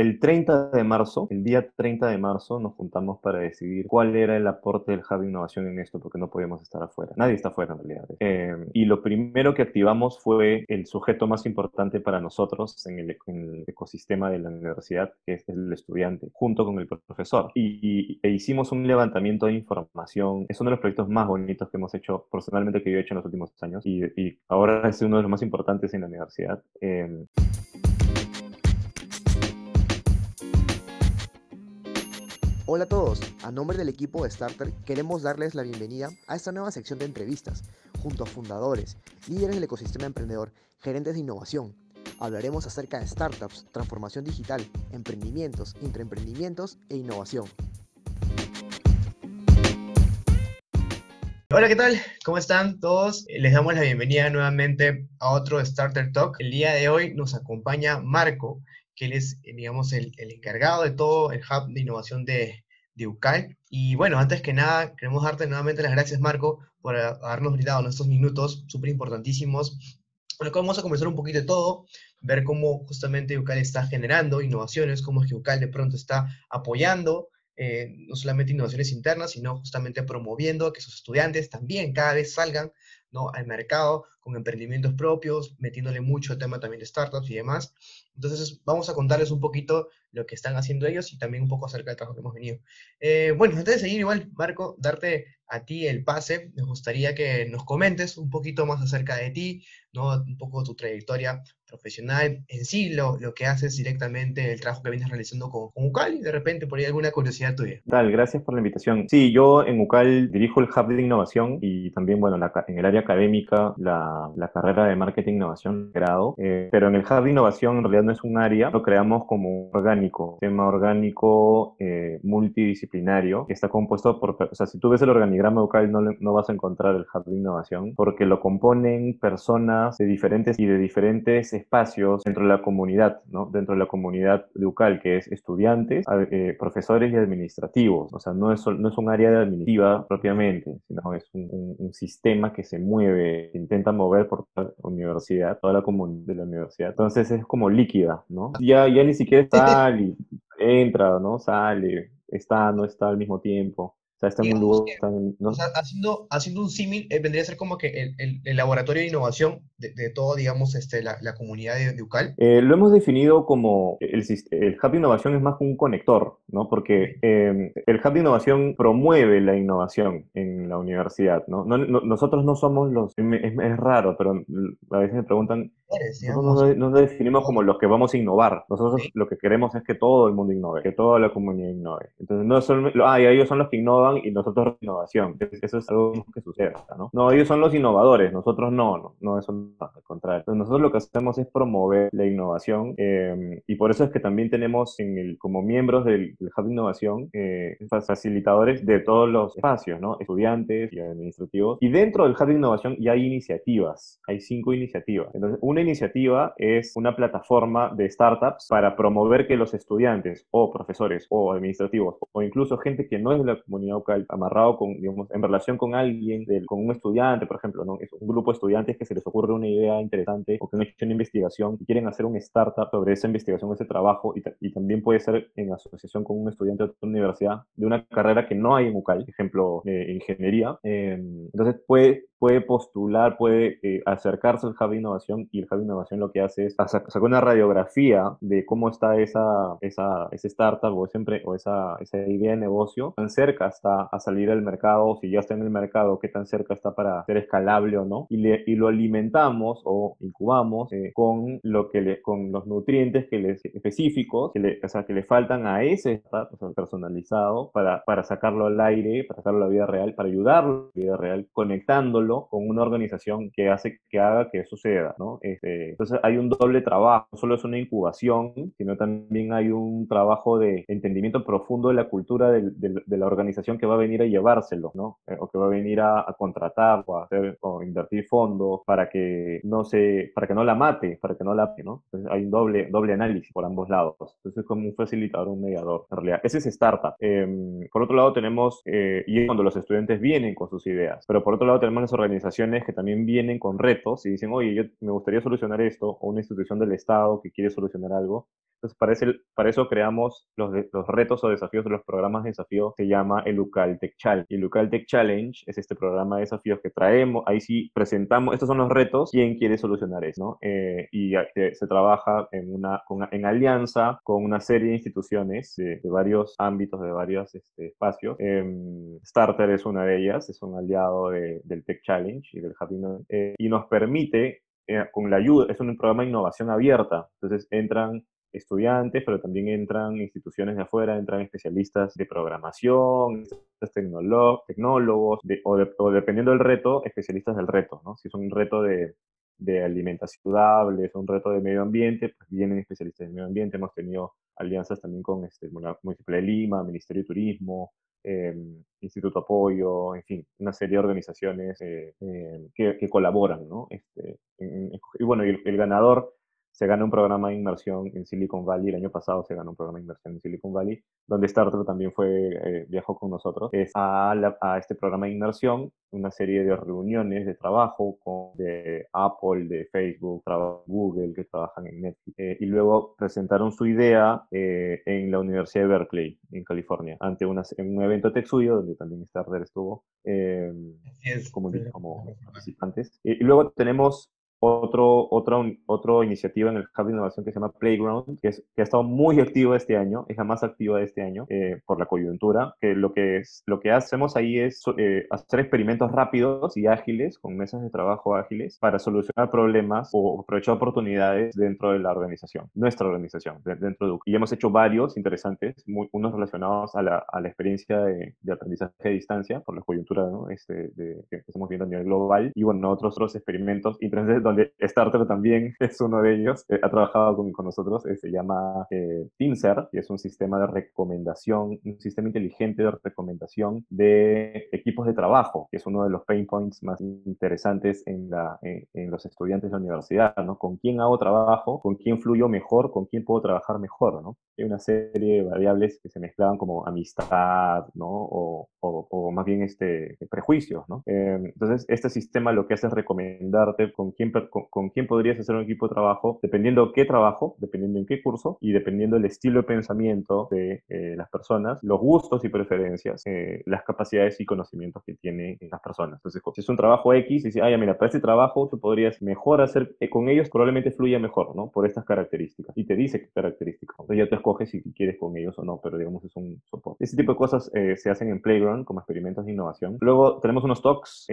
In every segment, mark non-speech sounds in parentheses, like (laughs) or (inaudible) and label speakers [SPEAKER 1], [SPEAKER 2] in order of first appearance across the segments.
[SPEAKER 1] el 30 de marzo, el día 30 de marzo, nos juntamos para decidir cuál era el aporte del Hub de Innovación en esto, porque no podíamos estar afuera. Nadie está afuera en realidad. Eh, y lo primero que activamos fue el sujeto más importante para nosotros en el, ecosistema de la universidad, que es el estudiante, junto con el profesor. Y, e hicimos un levantamiento de información. Es uno de los proyectos más bonitos que hemos hecho, personalmente, que yo he hecho en los últimos años. Y, ahora es uno de los más importantes en la universidad. Eh,
[SPEAKER 2] Hola a todos, a nombre del equipo de Starter queremos darles la bienvenida a esta nueva sección de entrevistas, junto a fundadores, líderes del ecosistema emprendedor, gerentes de innovación. Hablaremos acerca de startups, transformación digital, emprendimientos, intraemprendimientos e innovación.
[SPEAKER 3] Hola, ¿qué tal? ¿Cómo están todos? Les damos la bienvenida nuevamente a otro Starter Talk. El día de hoy nos acompaña Marco, que él es, eh, digamos, el, encargado de todo el hub de innovación de, de UCAL. Y bueno, antes que nada, queremos darte nuevamente las gracias, Marco, por habernos brindado estos minutos súper importantísimos. Bueno, vamos a comenzar un poquito de todo, ver cómo justamente UCAL está generando innovaciones, cómo es que UCAL de pronto está apoyando eh, no solamente innovaciones internas, sino justamente promoviendo que sus estudiantes también cada vez salgan ¿no? al mercado con emprendimientos propios, metiéndole mucho el tema también de startups y demás. Entonces, vamos a contarles un poquito lo que están haciendo ellos y también un poco acerca del trabajo que hemos venido. Eh, bueno, antes de seguir, igual, Marco, darte a ti el pase, me gustaría que nos comentes un poquito más acerca de ti, ¿no? un poco tu trayectoria profesional en sí, lo, lo que haces directamente, el trabajo que vienes realizando con, con, UCAL y de repente por ahí alguna curiosidad tuya.
[SPEAKER 1] Tal, gracias por la invitación. Sí, yo en UCAL dirijo el Hub de Innovación y también, bueno, en el área académica, la, la carrera de Marketing e Innovación grado, eh, pero en el Hub de Innovación en realidad no es un área, lo creamos como un orgánico, tema orgánico eh, multidisciplinario, que está compuesto por, o sea, si tú ves el organigrama UCAL no, no vas a encontrar el Hub de Innovación, porque lo componen personas de diferentes y de diferentes espacios dentro de la comunidad, ¿no? Dentro de la comunidad de UCAL, que es estudiantes, eh, profesores y administrativos. O sea, no es, no es un área administrativa propiamente, sino es un, un, sistema que se mueve, intenta mover por la universidad, toda la comunidad de la universidad. Entonces es como líquida, ¿no? Ya, ya ni siquiera está y entra, ¿no? Sale, está, no está al mismo tiempo sea, está en un lugar...
[SPEAKER 3] haciendo, haciendo un símil, eh, vendría a ser como que el, el, laboratorio de innovación de, de todo, digamos, este, la, la comunidad de, UCAL.
[SPEAKER 1] Eh, lo hemos definido como el, el Hub de Innovación es más como un conector, ¿no? Porque em, el Hub de Innovación promueve la innovación en la universidad, ¿no? no, nosotros no somos los... Es, es, raro, pero a veces me preguntan... Nosotros nos, definimos como los que vamos a innovar. Nosotros lo que queremos es que todo el mundo innove, que toda la comunidad innove. Entonces, no son... Ah, ellos son los que innovan y nosotros innovación. Eso es algo que sucede, ¿no? No, ellos son los innovadores, nosotros no, no, no eso no, al contrario. Entonces nosotros lo que hacemos es promover la innovación eh, y por eso es que también tenemos en el, como miembros del, Hub de Innovación eh, facilitadores de todos los espacios, ¿no? Estudiantes y administrativos. Y dentro del Hub de Innovación ya hay iniciativas, hay cinco iniciativas. Entonces, una iniciativa es una plataforma de startups para promover que los estudiantes o profesores o administrativos o incluso gente que no es de la comunidad amarrado con, digamos, en relación con alguien, con un estudiante, por ejemplo, ¿no? Es un grupo de estudiantes que se les ocurre una idea interesante o que han hecho una investigación y quieren hacer un startup sobre esa investigación, ese trabajo, y, y también puede ser en asociación con un estudiante de otra universidad de una carrera que no hay en UCAL, ejemplo, eh, ingeniería. Em, entonces puede puede postular, puede eh, acercarse al Hub de Innovación y el Hub de Innovación lo que hace es sacar una radiografía de cómo está esa, esa, ese startup o, siempre, o esa, esa idea de negocio, tan cerca está a salir al mercado, si ya está en el mercado, qué tan cerca está para ser escalable o no, y, le, y lo alimentamos o incubamos eh, con, lo que le, con los nutrientes que les, específicos que le, o sea, que le faltan a ese startup o sea, personalizado para, para sacarlo al aire, para sacarlo a la vida real, para ayudarlo a la vida real, conectándolo con una organización que hace que haga que suceda, ¿no? Este, entonces hay un doble trabajo, no solo es una incubación, sino también hay un trabajo de entendimiento profundo de la cultura de, la organización que va a venir a llevárselo, ¿no? Eh, o que va a venir a, contratar o a hacer o invertir fondos para que no se, para que no la mate, para que no la, ¿no? Entonces hay un doble, doble análisis por ambos lados. Entonces es como un facilitador, un mediador, en realidad. Ese es startup. Em, por otro lado tenemos, eh, y es cuando los estudiantes vienen con sus ideas, pero por otro lado tenemos organizaciones que también vienen con retos y dicen, oye, yo me gustaría solucionar esto, o una institución del Estado que quiere solucionar algo, Entonces, para, para eso creamos los, los retos o desafíos de los programas de desafío, se llama el Tech Challenge. Y el Tech Challenge es este programa de desafíos que traemos, ahí sí presentamos, estos son los retos, quién quiere solucionar eso, ¿no? Eh, y se trabaja en, una, en alianza con una serie de instituciones de, varios ámbitos, de varios este, espacios. Em, Starter es una de ellas, es un aliado del Tech Challenge y del Happy eh, y nos permite, eh, con la ayuda, es un programa de innovación abierta, entonces entran estudiantes, pero también entran instituciones de afuera, entran especialistas de programación, tecnólogos, o, dependiendo del reto, especialistas del reto, ¿no? Si es un reto de, de alimentación saludable, es un reto de medio ambiente, pues vienen especialistas de medio ambiente, hemos tenido alianzas también con este, el Municipio de Lima, Ministerio de Turismo, em, Instituto Apoyo, en fin, una serie de organizaciones eh, em, que, colaboran, ¿no? Este, y bueno, el ganador se gana un programa de inmersión en Silicon Valley. El año pasado se ganó un programa de inmersión en Silicon Valley, donde Starter también fue, eh, viajó con nosotros. Es a, a, este programa de inmersión, una serie de reuniones de trabajo con de Apple, de Facebook, Google, que trabajan en Netflix. Eh, y luego presentaron su idea eh, en la Universidad de Berkeley, en California, ante una, en un evento TechStudio, donde también Starter estuvo como, como participantes. y luego tenemos otro, otra, otra iniciativa en el Hub de Innovación que se llama Playground, que, es, que ha estado muy activa este año, es la más activa de este año eh, por la coyuntura, que lo que, es, lo que hacemos ahí es eh, hacer experimentos rápidos y ágiles, con mesas de trabajo ágiles, para solucionar problemas o aprovechar oportunidades dentro de la organización, nuestra organización, dentro de Y hemos hecho varios interesantes, muy, unos relacionados a la, a la experiencia de, aprendizaje a distancia, por la coyuntura ¿no? este, de, que estamos viendo a nivel global, y bueno, otros, otros experimentos interesantes donde Starter también (laughs) es uno de ellos, eh, ha trabajado con, con nosotros, eh, se llama eh, Teamser, y es un sistema de recomendación, un sistema inteligente de recomendación de equipos de trabajo, que es uno de los pain points más interesantes en, la, en, los estudiantes de la universidad, ¿no? ¿Con quién hago trabajo? ¿Con quién fluyo mejor? ¿Con quién puedo trabajar mejor? ¿no? Hay una serie de variables que se mezclaban como amistad, ¿no? O, o, más bien este, prejuicios, ¿no? entonces, este sistema lo que hace es recomendarte con quién con, quién podrías hacer un equipo de trabajo, dependiendo qué trabajo, dependiendo en qué curso y dependiendo del estilo de pensamiento de eh, las personas, los gustos y preferencias, eh, las capacidades y conocimientos que tienen las personas. Entonces, si es un trabajo X, y dice, ah, mira, para este trabajo tú podrías mejor hacer, eh, con ellos probablemente fluya mejor, ¿no? Por estas características. Y te dice qué características. Entonces ya te escoges si quieres con ellos o no, pero digamos es un soporte. Ese tipo de cosas se hacen en Playground como experimentos de innovación. Luego tenemos unos talks.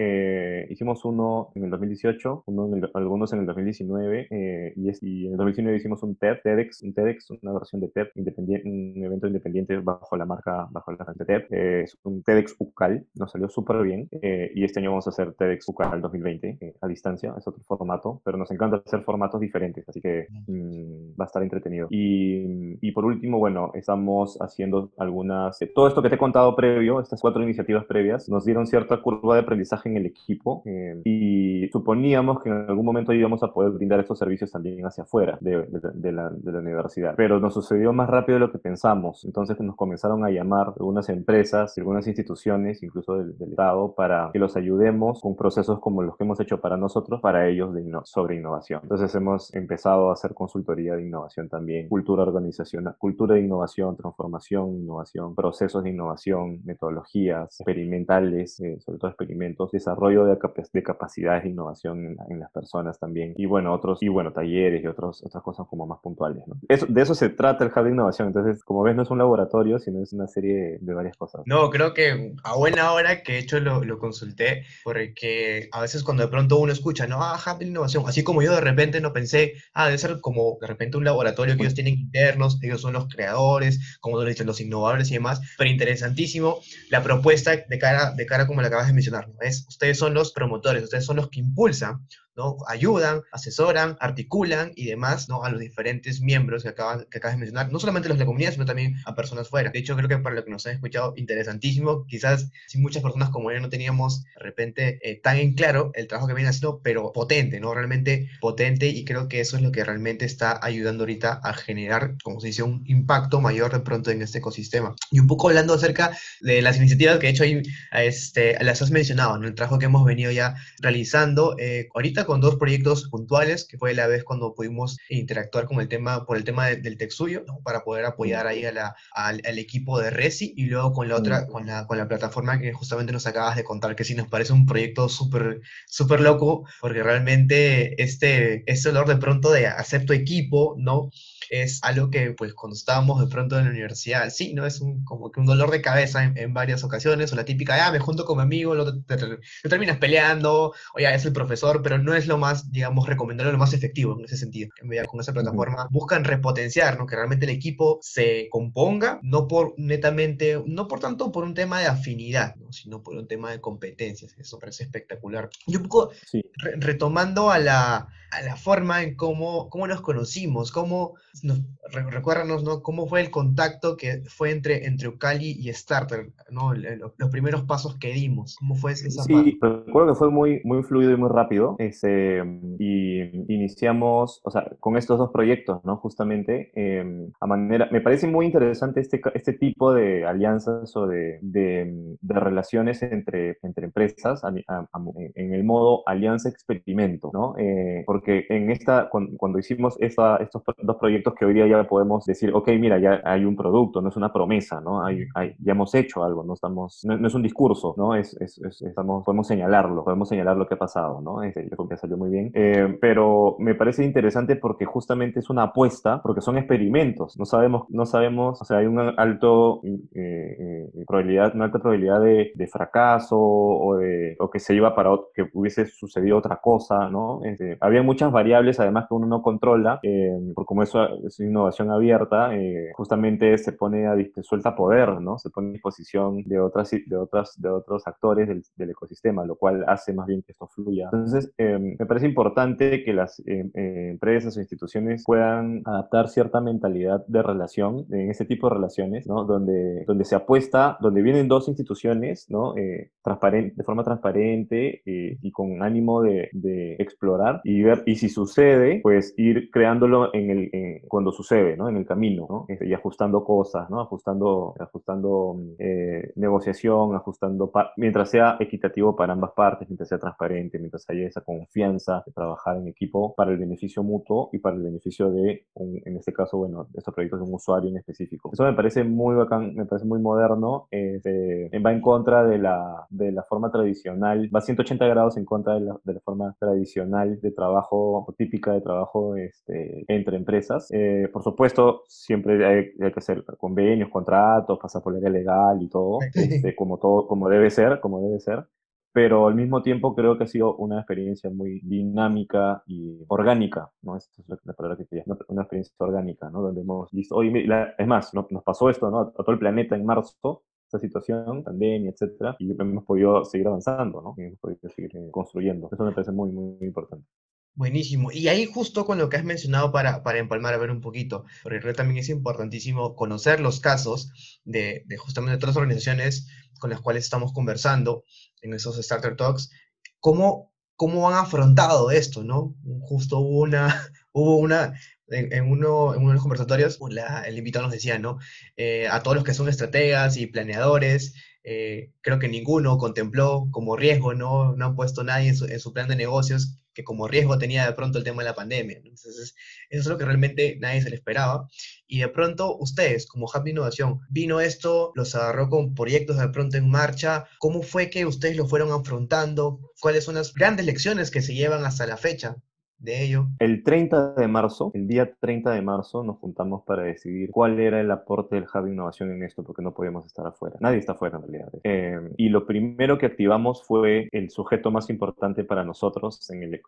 [SPEAKER 1] hicimos uno en el 2018, uno en el algunos en el 2019 eh, y, en el 2019 hicimos un TED, TEDx, un TEDx, una versión de TED, independiente, un evento independiente bajo la marca, bajo la de TED, eh, es un TEDx UCAL, nos salió súper bien eh, y este año vamos a hacer TEDx UCAL 2020 a distancia, es otro formato, pero nos encanta hacer formatos diferentes, así que mm, va a estar entretenido. Y, y, por último, bueno, estamos haciendo algunas, todo esto que te he contado previo, estas cuatro iniciativas previas, nos dieron cierta curva de aprendizaje en el equipo y suponíamos que en algún momento íbamos a poder brindar estos servicios también hacia afuera de, la, universidad. Pero nos sucedió más rápido de lo que pensamos. Entonces nos comenzaron a llamar algunas empresas, algunas instituciones, incluso del, Estado, para que los ayudemos con procesos como los que hemos hecho para nosotros, para ellos sobre innovación. Entonces hemos empezado a hacer consultoría de innovación también, cultura organizacional, cultura de innovación, transformación, innovación, procesos de innovación, metodologías experimentales, eh, sobre todo experimentos, desarrollo de, de capacidades de innovación en las personas también. Y bueno, otros, y bueno, talleres y otros, otras cosas como más puntuales. Eso, de eso se trata el Hub de Innovación. Entonces, como ves, no es un laboratorio, sino es una serie de varias cosas.
[SPEAKER 3] No, creo que a buena hora que de hecho lo, lo consulté, porque a veces cuando de pronto uno escucha, no, ah, Hub de Innovación, así como yo de repente no pensé, ah, debe ser como de repente un laboratorio que ellos tienen internos, ellos son los creadores, como lo dicen, los innovadores y demás, pero interesantísimo la propuesta de cara, de cara como la acabas de mencionar, ¿no? Es, ustedes son los promotores, ustedes son los que impulsan ¿no? Ayudan, asesoran, articulan y demás, ¿no? A los diferentes miembros que acabas, que acabas de mencionar, no solamente los de la comunidad, sino también a personas fuera. De hecho, creo que para lo que nos han escuchado, interesantísimo. Quizás si muchas personas como yo no teníamos de repente eh, tan en claro el trabajo que viene haciendo, pero potente, ¿no? Realmente potente y creo que eso es lo que realmente está ayudando ahorita a generar, como se dice, un impacto mayor de pronto en este ecosistema. Y un poco hablando acerca de las iniciativas que de hecho ahí, este, las has mencionado, ¿no? El trabajo que hemos venido ya realizando. Eh, ahorita con dos proyectos puntuales, que fue la vez cuando pudimos interactuar con el tema, por el tema del TechSuyo, para poder apoyar ahí a la, al, equipo de Resi, y luego con la otra, con la, con la plataforma que justamente nos acabas de contar, que sí nos parece un proyecto súper, súper loco, porque realmente este, este olor de pronto de hacer tu equipo, ¿no? Es algo que, pues, cuando estábamos de pronto en la universidad, sí, ¿no? Es un, como que un dolor de cabeza en, varias ocasiones, o la típica, ah, me junto con mi amigo, lo, te, terminas peleando, o ya es el profesor, pero no es lo más, digamos, recomendable, lo más efectivo en ese sentido. Con esa plataforma buscan repotenciar, ¿no? Que realmente el equipo se componga, no por netamente, no por tanto por un tema de afinidad, ¿no? Sino por un tema de competencias. Eso parece espectacular. Y un poco retomando a la, a la forma en cómo, cómo nos conocimos, cómo nos, recuérdanos, ¿no? ¿Cómo fue el contacto que fue entre, entre Ucali y Starter, ¿no? Los, primeros pasos que dimos, ¿cómo fue esa
[SPEAKER 1] sí, recuerdo que fue muy, muy fluido y muy rápido, ese, y iniciamos, o sea, con estos dos proyectos, ¿no? Justamente, em, a manera, me parece muy interesante este, este tipo de alianzas o de, de, relaciones entre, entre empresas en el modo alianza-experimento, ¿no? Eh, porque en esta, cuando, hicimos esta, estos dos proyectos, que hoy día ya podemos decir, ok, mira, ya hay un producto, no es una promesa, ¿no? Hay, ya hemos hecho algo, no, estamos, no, es un discurso, ¿no? Es, es, estamos, podemos señalarlo, podemos señalar lo que ha pasado, ¿no? Este, yo creo que salió muy bien. Eh, pero me parece interesante porque justamente es una apuesta, porque son experimentos, no sabemos, no sabemos, o sea, hay una alto, eh, probabilidad, una alta probabilidad de, de fracaso o, de, o que se iba para que hubiese sucedido otra cosa, ¿no? Este, había muchas variables además que uno no controla, por como eso es innovación abierta, eh, justamente se pone a suelta poder, ¿no? Se pone a disposición de otras, de otras, de otros actores del, del ecosistema, lo cual hace más bien que esto fluya. Entonces, em, me parece importante que las em, eh, empresas o instituciones puedan adaptar cierta mentalidad de relación en ese tipo de relaciones, ¿no? Donde, donde se apuesta, donde vienen dos instituciones, ¿no? Eh, transparente, de forma transparente y con ánimo de, explorar y ver, y si sucede, pues ir creándolo en el, cuando sucede, ¿no? En el camino, ¿no? Este, y ajustando cosas, ¿no? Ajustando, ajustando eh, negociación, ajustando, mientras sea equitativo para ambas partes, mientras sea transparente, mientras haya esa confianza de trabajar en equipo para el beneficio mutuo y para el beneficio de, en este caso, bueno, estos proyectos de un usuario en específico. Eso me parece muy bacán, me parece muy moderno, este, va en contra de la, de la forma tradicional, va 180 grados en contra de la, de la forma tradicional de trabajo, típica de trabajo este, entre empresas eh, por supuesto, siempre hay, que hacer convenios, contratos, pasar por la legal y todo, (laughs) este, como todo, como debe ser, como debe ser. Pero al mismo tiempo creo que ha sido una experiencia muy dinámica y orgánica, ¿no? Esa es la palabra que quería, una experiencia orgánica, ¿no? Donde hemos visto, oye, es más, nos pasó esto, ¿no? A todo el planeta en marzo, esta situación, pandemia, etcétera, y hemos podido seguir avanzando, ¿no? Y hemos podido seguir eh, construyendo. Eso me parece muy, muy importante.
[SPEAKER 3] Buenísimo. Y ahí justo con lo que has mencionado para, para empalmar a ver un poquito, porque creo que también es importantísimo conocer los casos de, de justamente otras organizaciones con las cuales estamos conversando en esos Starter Talks, cómo, cómo han afrontado esto, ¿no? Justo hubo una, (laughs) hubo una, en, uno, en uno de los conversatorios, el invitado nos decía, ¿no? Eh, a todos los que son estrategas y planeadores, eh, creo que ninguno contempló como riesgo, ¿no? No han puesto nadie en su, en su plan de negocios que como riesgo tenía de pronto el tema de la pandemia. Entonces, eso es lo que realmente nadie se le esperaba. Y de pronto, ustedes, como Happy Innovación, vino esto, los agarró con proyectos de pronto en marcha. ¿Cómo fue que ustedes lo fueron afrontando? ¿Cuáles son las grandes lecciones que se llevan hasta la fecha? De ello.
[SPEAKER 1] El 30 de marzo, el día 30 de marzo, nos juntamos para decidir cuál era el aporte del Hub de Innovación en esto, porque no podíamos estar afuera. Nadie está afuera en realidad. Eh, y lo primero que activamos fue el sujeto más importante para nosotros en el,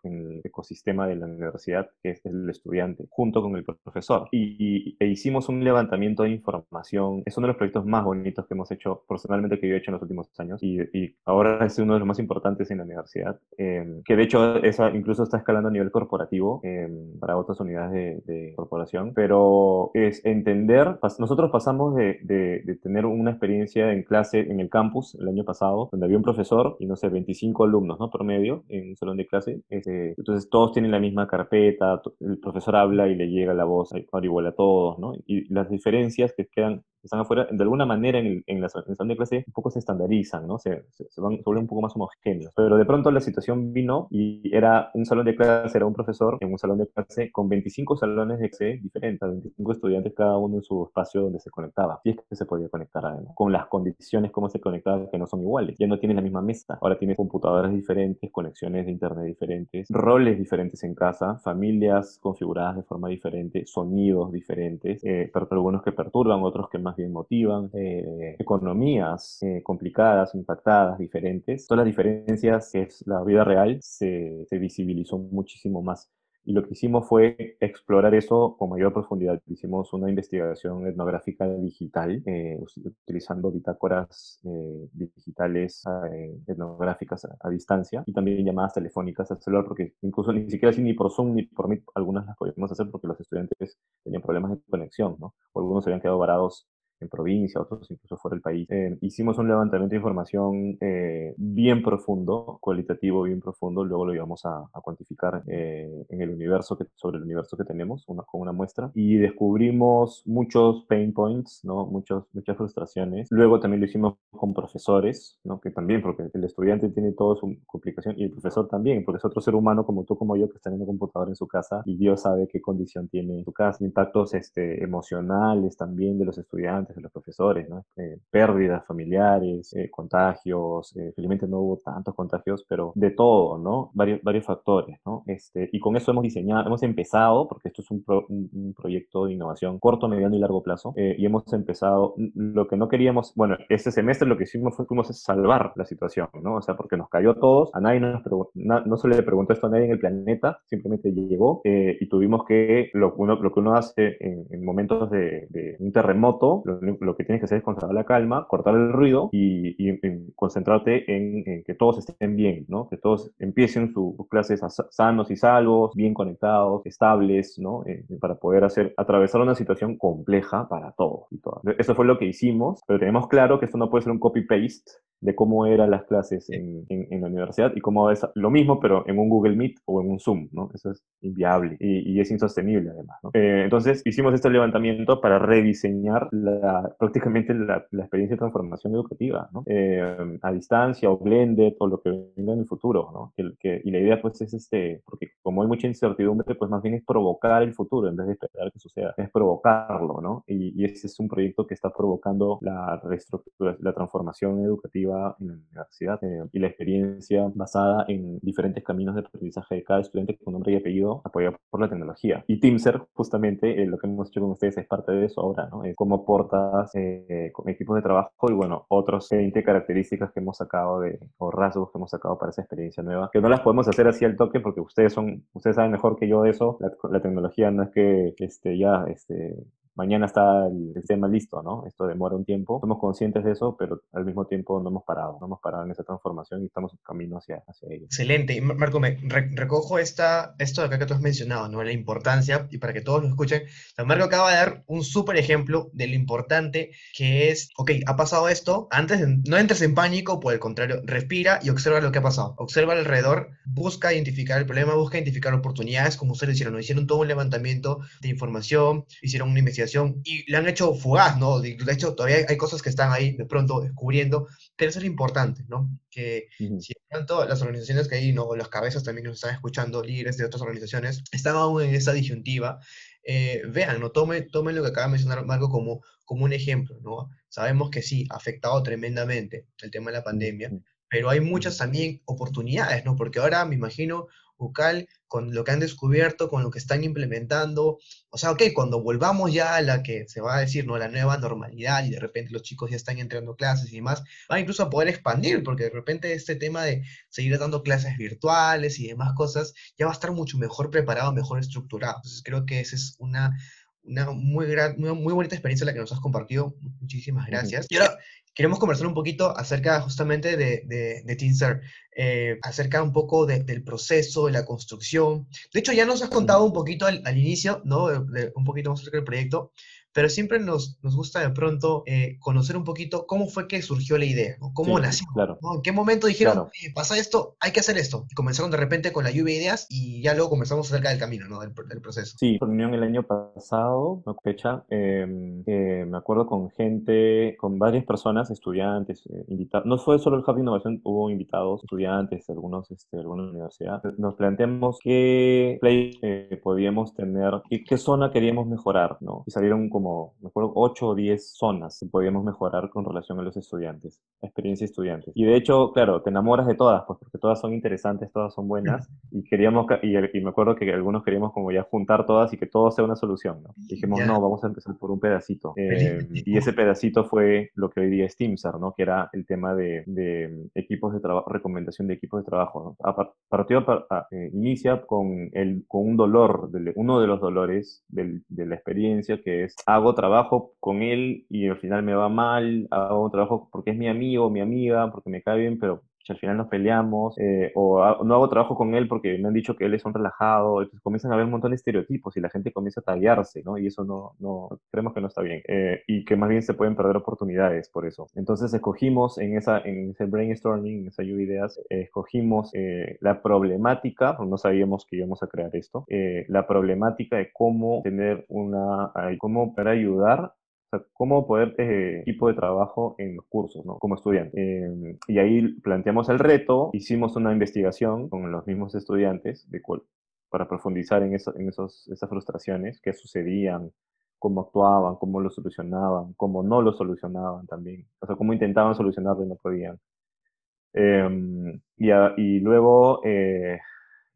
[SPEAKER 1] ecosistema de la universidad, que es el estudiante, junto con el profesor. Y, e hicimos un levantamiento de información. Es uno de los proyectos más bonitos que hemos hecho, personalmente, que yo he hecho en los últimos años. Y, ahora es uno de los más importantes en la universidad, eh, que de hecho esa incluso está escalando a nivel corporativo em, para otras unidades de, corporación, pero es entender, nosotros pasamos de, de, tener una experiencia en clase en el campus el año pasado, donde había un profesor y no sé, 25 alumnos, ¿no? Promedio en un salón de clase. Este, entonces todos tienen la misma carpeta, el profesor habla y le llega la voz igual a todos, ¿no? Y las diferencias que quedan están afuera, de alguna manera en, en la salón de clase un poco se estandarizan, ¿no? Se, se, van, se vuelven un poco más homogéneos. Pero de pronto la situación vino y era un salón de clase, era un profesor en un salón de clase con 25 salones de clase diferentes, 25 estudiantes cada uno en su espacio donde se conectaba. Y es que se podía conectar además, con las condiciones como se conectaba que no son iguales. Ya no tienes la misma mesa, ahora tienes computadoras diferentes, conexiones de internet diferentes, roles diferentes en casa, familias configuradas de forma diferente, sonidos diferentes, eh, pero algunos que perturban, otros que más bien motivan, eh, economías eh, complicadas, impactadas, diferentes. Todas las diferencias que es la vida real se, se visibilizó muchísimo más. Y lo que hicimos fue explorar eso con mayor profundidad. Hicimos una investigación etnográfica digital, eh, utilizando bitácoras eh, digitales eh, etnográficas a, distancia y también llamadas telefónicas al celular, porque incluso ni siquiera así ni por Zoom ni por Meet, algunas las podíamos hacer porque los estudiantes tenían problemas de conexión. O algunos se habían quedado varados en provincia, otros incluso fuera del país. Eh, hicimos un levantamiento de información eh, bien profundo, cualitativo bien profundo, luego lo íbamos a, a cuantificar eh, en el universo, que, sobre el universo que tenemos, una, con una muestra, y descubrimos muchos pain points, ¿no? Muchos, muchas frustraciones. Luego también lo hicimos con profesores, ¿no? Que también, porque el estudiante tiene toda su complicación, y el profesor también, porque es otro ser humano como tú, como yo, que está en una computadora en su casa, y Dios sabe qué condición tiene en su casa, impactos este, emocionales también de los estudiantes, de los profesores, ¿no? Eh, pérdidas familiares, eh, contagios, eh, felizmente no hubo tantos contagios, pero de todo, ¿no? Varios, varios factores, ¿no? Este, y con eso hemos diseñado, hemos empezado, porque esto es un, pro, un, un proyecto de innovación corto, mediano y largo plazo, y hemos empezado, lo que no queríamos, bueno, este semestre lo que hicimos fue fuimos salvar la situación, ¿no? O sea, porque nos cayó a todos, a nadie nos no, no se le preguntó esto a nadie en el planeta, simplemente llegó y tuvimos que, lo, uno, lo que uno hace en, en momentos de, de, un terremoto, lo, lo que tienes que hacer es conservar la calma, cortar el ruido y, y, y concentrarte en, en, que todos estén bien, ¿no? Que todos empiecen sus clases sanos y salvos, bien conectados, estables, ¿no? Eh, para poder hacer, atravesar una situación compleja para todos y todas. Eso fue lo que hicimos, pero tenemos claro que esto no puede ser un copy-paste de cómo eran las clases en, en, en, la universidad y cómo es lo mismo, pero en un Google Meet o en un Zoom, ¿no? Eso es inviable y, y es insostenible además, ¿no? Eh, entonces hicimos este levantamiento para rediseñar la, prácticamente la, la, experiencia de transformación educativa, ¿no? Eh, a distancia o blended o lo que venga en el futuro, ¿no? Que, que, y la idea pues es este, porque como hay mucha incertidumbre, pues más bien es provocar el futuro en vez de esperar que suceda, es provocarlo, ¿no? Y, y ese es un proyecto que está provocando la reestructura, la transformación educativa en la universidad eh, y la experiencia basada en diferentes caminos de aprendizaje de cada estudiante con nombre y apellido apoyado por la tecnología. Y Teamser, justamente, eh, lo que hemos hecho con ustedes es parte de eso ahora, ¿no? Es cómo eh, con equipos de trabajo y, bueno, otros 20 características que hemos sacado de, o rasgos que hemos sacado para esa experiencia nueva, que no las podemos hacer así al toque porque ustedes son, ustedes saben mejor que yo eso, la, la tecnología no es que este, ya, este, mañana está el, tema listo, ¿no? Esto demora un tiempo. Somos conscientes de eso, pero al mismo tiempo no hemos parado, no hemos parado en esa transformación y estamos en camino hacia, hacia ello.
[SPEAKER 3] Excelente. Y Marco, me re recojo esta, esto de acá que tú has mencionado, ¿no? La importancia, y para que todos lo escuchen, Marco acaba de dar un súper ejemplo de lo importante que es, ok, ha pasado esto, antes de, no entres en pánico, por el contrario, respira y observa lo que ha pasado. Observa alrededor, busca identificar el problema, busca identificar oportunidades, como ustedes hicieron, ¿no? Hicieron todo un levantamiento de información, hicieron una investigación y le han hecho fugaz, ¿no? De hecho, todavía hay cosas que están ahí de pronto descubriendo, pero eso es lo importante, ¿no? Que uh -huh. si de pronto las organizaciones que hay, ¿no? Las cabezas también nos están escuchando, líderes de otras organizaciones, están aún en esa disyuntiva, eh, vean, ¿no? Tomen, tomen lo que acaba de mencionar Marco como, como un ejemplo, ¿no? Sabemos que sí, ha afectado tremendamente el tema de la pandemia, pero hay muchas también oportunidades, ¿no? Porque ahora me imagino UCAL, con lo que han descubierto, con lo que están implementando. O sea, ok, cuando volvamos ya a la que se va a decir, ¿no? La nueva normalidad y de repente los chicos ya están entrando clases y demás, van incluso a poder expandir, porque de repente este tema de seguir dando clases virtuales y demás cosas ya va a estar mucho mejor preparado, mejor estructurado. Entonces creo que esa es una, una muy, gran, muy, muy bonita experiencia la que nos has compartido. Muchísimas gracias. Y ahora queremos conversar un poquito acerca justamente de, de, de Teamster, eh, acerca un poco de, del proceso, de la construcción. De hecho, ya nos has contado un poquito al, al inicio, ¿no? De, un poquito más acerca del proyecto, pero siempre nos, nos gusta de pronto eh, conocer un poquito cómo fue que surgió la idea, cómo nació,
[SPEAKER 1] claro.
[SPEAKER 3] en qué momento dijeron, pasa esto, hay que hacer esto, y comenzaron de repente con la lluvia de ideas y ya luego comenzamos acerca del camino, ¿no? del, del proceso.
[SPEAKER 1] Sí, reunión el año pasado, no fecha, em, me acuerdo con gente, con varias personas, estudiantes, eh, invitados, no fue solo el Hub de Innovación, hubo invitados, estudiantes, algunos, este, alguna universidad, nos planteamos qué play eh, podíamos tener y qué zona queríamos mejorar, ¿no? Y salieron como, me acuerdo, 8 o 10 zonas que podíamos mejorar con relación a los estudiantes, experiencia estudiantes. Y de hecho, claro, te enamoras de todas, pues porque todas son interesantes, todas son buenas, (laughs) y queríamos, y, y me acuerdo que algunos queríamos como ya juntar todas y que todo sea una solución, ¿no? Dijimos, no, vamos a empezar por un pedacito. Eh, y ese pedacito fue lo que hoy día es TeamSAR, ¿no? Que era el tema de, de equipos de trabajo, de equipos de trabajo, ¿no? Eh, inicia con, el, con un dolor, uno de los dolores del, de la experiencia, que es hago trabajo con él y al final me va mal, hago trabajo porque es mi amigo, mi amiga, porque me cae bien, pero al final nos peleamos, eh, o no hago trabajo con él porque me han dicho que él es un relajado, entonces comienzan a haber un montón de estereotipos y la gente comienza a tallarse, ¿no? Y eso no, no creemos que no está bien, eh, y que más bien se pueden perder oportunidades por eso. Entonces escogimos en, esa, en ese brainstorming, en esa lluvia de ideas, escogimos eh, la problemática, no sabíamos que íbamos a crear esto, la problemática de cómo tener una, cómo para ayudar sea, cómo poder eh, equipo de trabajo en los cursos, ¿no? Como estudiante. Em, y ahí planteamos el reto, hicimos una investigación con los mismos estudiantes de cual, para profundizar en, eso, en esos, esas frustraciones, qué sucedían, cómo actuaban, cómo lo solucionaban, cómo no lo solucionaban también. O sea, cómo intentaban solucionarlo y no podían. Em, y, y, luego eh,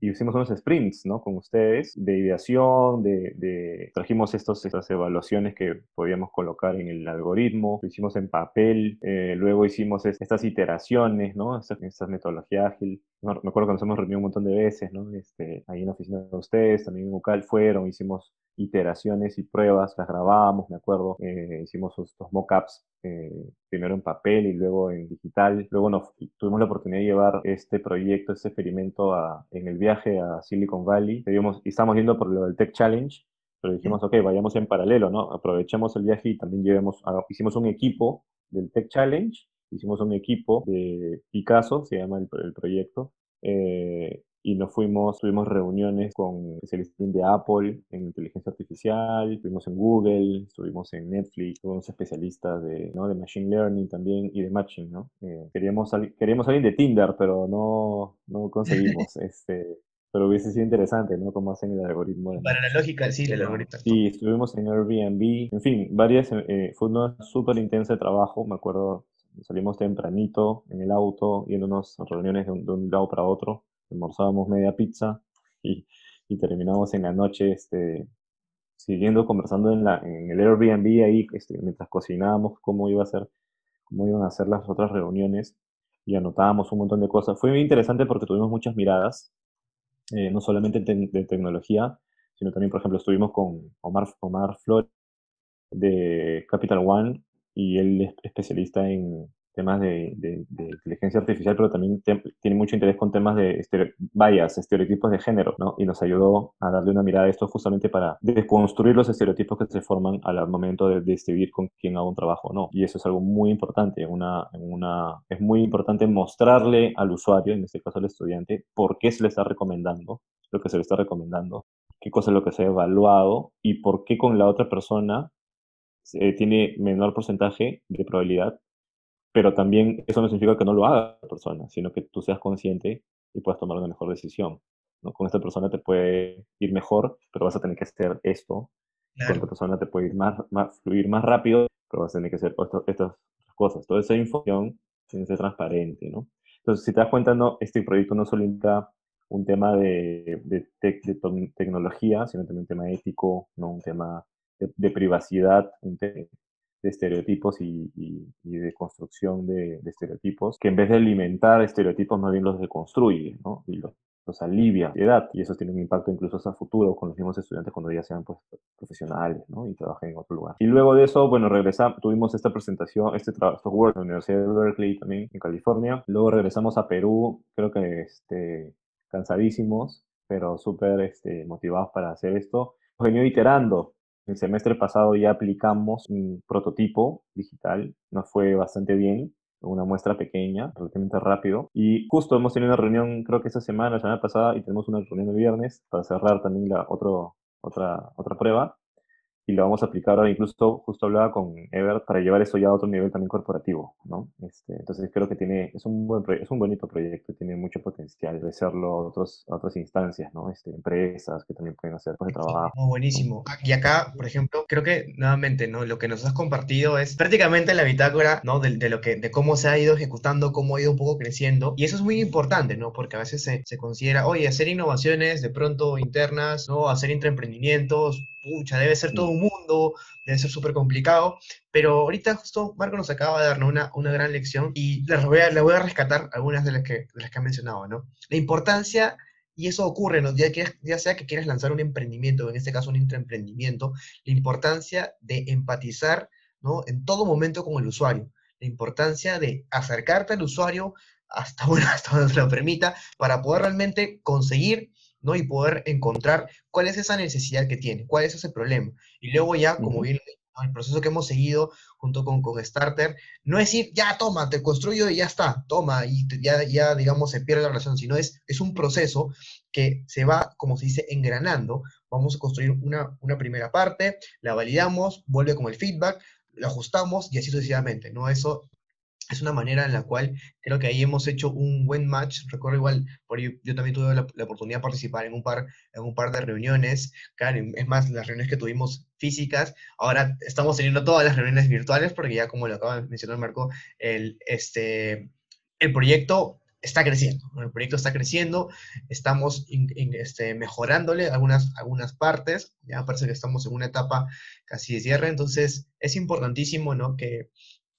[SPEAKER 1] y hicimos unos sprints, ¿no? Con ustedes de ideación, de, trajimos estos, estas evaluaciones que podíamos colocar en el algoritmo, lo hicimos en papel, eh, luego hicimos estas iteraciones, ¿no? Esta, esta metodología ágil. me acuerdo que nos hemos reunido un montón de veces, ¿no? Este, ahí en la oficina de ustedes, también en vocal fueron, hicimos iteraciones y pruebas, las grabábamos, me acuerdo, eh, hicimos estos mockups eh, primero en papel y luego en digital. Luego nos, tuvimos la oportunidad de llevar este proyecto, este experimento a, en el viaje a Silicon Valley. y estamos yendo por lo del Tech Challenge, pero dijimos, ok, vayamos en paralelo, ¿no? Aprovechemos el viaje y también llevemos, hicimos un equipo del Tech Challenge, hicimos un equipo de Picasso, se llama el, el proyecto, eh, y nos fuimos, tuvimos reuniones con especialistas de Apple en inteligencia artificial, estuvimos en Google, estuvimos en Netflix, tuvimos especialistas de, ¿no? de Machine Learning también y de Matching, ¿no? Eh, queríamos, queríamos alguien de Tinder, pero no, no (laughs) conseguimos, este, pero hubiese sido interesante, ¿no? Cómo hacen el algoritmo.
[SPEAKER 3] Para la lógica, sí, el algoritmo.
[SPEAKER 1] Sí, estuvimos en Airbnb, en fin, varias, eh, fue una súper intensa de trabajo, me acuerdo, salimos tempranito en el auto, yéndonos a reuniones de un, de un lado para otro, almorzábamos media pizza y, y terminamos en la noche este, siguiendo conversando en, la, en el Airbnb ahí este, mientras cocinábamos cómo iba a ser cómo iban a ser las otras reuniones y anotábamos un montón de cosas. Fue muy interesante porque tuvimos muchas miradas, eh, no solamente de tecnología, sino también, por ejemplo, estuvimos con Omar, Omar Flores de Capital One y él es especialista en, temas de, inteligencia artificial, pero también tiene mucho interés con temas de bias, estereotipos de género, ¿no? Y nos ayudó a darle una mirada a esto justamente para desconstruir los estereotipos que se forman al momento de decidir con quién hago un trabajo o no. Y eso es algo muy importante, una, una, es muy importante mostrarle al usuario, en este caso al estudiante, por qué se le está recomendando lo que se le está recomendando, qué cosa es lo que se ha evaluado y por qué con la otra persona eh, tiene menor porcentaje de probabilidad pero también eso no significa que no lo haga la persona, sino que tú seas consciente y puedas tomar una mejor decisión. ¿no? Con esta persona te puede ir mejor, pero vas a tener que hacer esto. Con esta persona te puede ir más, más, fluir más rápido, pero vas a tener que hacer estas cosas. Toda esa información tiene que ser transparente. ¿no? Entonces, si te das cuenta, no, este proyecto no solo implica un tema de, de, de, tecnología, sino también un tema ético, ¿no? un tema de, privacidad, un tema de estereotipos y, de construcción de, estereotipos, que en vez de alimentar estereotipos, más bien los deconstruye, ¿no? Y los, alivia de edad, y eso tiene un impacto incluso a futuro con los mismos estudiantes cuando ya sean pues, profesionales, ¿no? Y trabajen en otro lugar. Y luego de eso, bueno, regresamos, tuvimos esta presentación, este trabajo, work en la Universidad de Berkeley también, en California. Luego regresamos a Perú, creo que este, cansadísimos, pero súper este, motivados para hacer esto. Hemos venido iterando El semestre pasado ya aplicamos un prototipo digital, nos fue bastante bien, una muestra pequeña, relativamente rápido. Y justo hemos tenido una reunión, creo que esta semana, la semana pasada, y tenemos una reunión el viernes para cerrar también la otro, otra, otra prueba y lo vamos a aplicar ahora. Incluso justo hablaba con Ebert para llevar eso ya a otro nivel también corporativo, ¿no? Este, entonces creo que tiene, es un, buen, es un bonito proyecto, tiene mucho potencial de hacerlo a, otros, otras instancias, ¿no? Este, empresas que también pueden hacer cosas de trabajo.
[SPEAKER 3] Oh, buenísimo. Y acá, por ejemplo, creo que nuevamente, ¿no? Lo que nos has compartido es prácticamente la bitácora, ¿no? De, de, lo que, de cómo se ha ido ejecutando, cómo ha ido un poco creciendo. Y eso es muy importante, ¿no? Porque a veces se, se considera, oye, hacer innovaciones de pronto internas, ¿no? Hacer intraemprendimientos, pucha, debe ser todo un mundo, debe ser súper complicado, pero ahorita justo Marco nos acaba de dar una, una gran lección y le voy, a, le voy a rescatar algunas de las, que, de las que ha mencionado, ¿no? La importancia, y eso ocurre, ¿no? ya, que, ya sea que quieras lanzar un emprendimiento, en este caso un intraemprendimiento, la importancia de empatizar, ¿no? En todo momento con el usuario, la importancia de acercarte al usuario hasta, (laughs) bueno, hasta donde se lo permita, para poder realmente conseguir ¿no? Y poder encontrar cuál es esa necesidad que tiene, cuál es ese problema. Y luego ya, como bien el proceso que hemos seguido junto con, con Starter, no es decir, ya toma, te construyo y ya está, toma, y ya, ya digamos, se pierde la relación, sino es, es un proceso que se va, como se dice, engranando. Vamos a construir una, una primera parte, la validamos, vuelve con el feedback, lo ajustamos y así sucesivamente, ¿no? Eso es una manera en la cual creo que ahí hemos hecho un buen match. Recuerdo igual, por yo, yo también tuve la, oportunidad de participar en un, par, en un par de reuniones. Claro, es más, las reuniones que tuvimos físicas, ahora estamos teniendo todas las reuniones virtuales porque ya como lo acaba de mencionar Marco, el, este, el proyecto está creciendo. El proyecto está creciendo, estamos este, mejorándole algunas, algunas partes, ya parece que estamos en una etapa casi de cierre, entonces es importantísimo ¿no? que,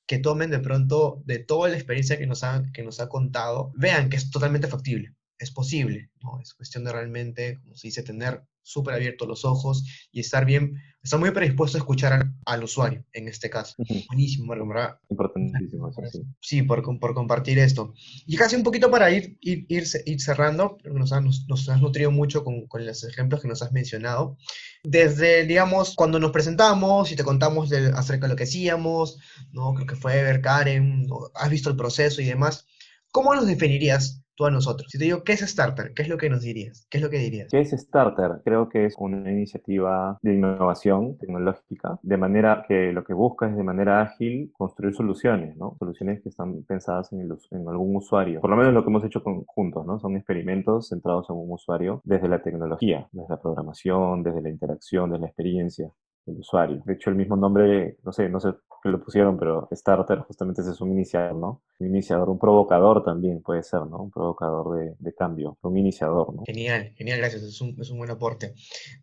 [SPEAKER 3] que tomen de pronto de toda la experiencia que nos ha, que nos ha contado, vean que es totalmente factible, es posible, ¿no? Es cuestión de realmente, como se dice, tener súper abiertos los ojos y estar bien, estar muy predispuesto a escuchar al, usuario, en este caso. Buenísimo, ¿verdad?
[SPEAKER 1] Importantísimo, eso sí.
[SPEAKER 3] Sí, por, por compartir esto. Y casi un poquito para ir, ir, ir, cerrando, nos, nos, nos, has nutrido mucho con, con, los ejemplos que nos has mencionado. Desde, digamos, cuando nos presentamos y te contamos de, acerca de lo que hacíamos, ¿no? Creo que fue ver Karen, has visto el proceso y demás. ¿Cómo nos definirías tú a nosotros. Si te digo, ¿qué es Starter? ¿Qué es lo que nos dirías? ¿Qué es lo que dirías?
[SPEAKER 1] ¿Qué es Starter? Creo que es una iniciativa de innovación tecnológica, de manera que lo que busca es de manera ágil construir soluciones, ¿no? Soluciones que están pensadas en, en algún usuario. Por lo menos lo que hemos hecho juntos, ¿no? Son experimentos centrados en un usuario desde la tecnología, desde la programación, desde la interacción, desde la experiencia del usuario. De hecho, el mismo nombre, no sé, no sé qué lo pusieron, pero starter justamente ese es un iniciador, ¿no? Un iniciador, un provocador también puede ser, ¿no? Un provocador de, cambio, un iniciador, ¿no?
[SPEAKER 3] Genial, genial, gracias, es un, es un, buen aporte.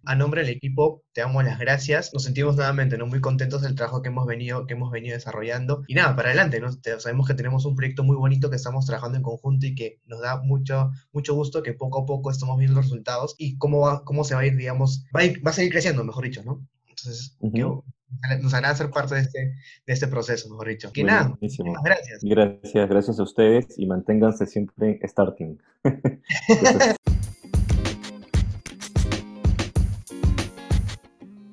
[SPEAKER 3] A nombre del equipo, te damos las gracias, nos sentimos nuevamente, ¿no? Muy contentos del trabajo que hemos venido, que hemos venido desarrollando. Y nada, para adelante, ¿no? sabemos que tenemos un proyecto muy bonito que estamos trabajando en conjunto y que nos da mucho, mucho gusto que poco a poco estamos viendo los resultados y cómo, va, cómo se va a ir, digamos, va va a seguir creciendo, mejor dicho, ¿no? Entonces, uh -huh. nos hará ser parte de este, de este proceso, mejor dicho. Que nada, gracias.
[SPEAKER 1] Gracias, gracias a ustedes y manténganse siempre starting. (laughs)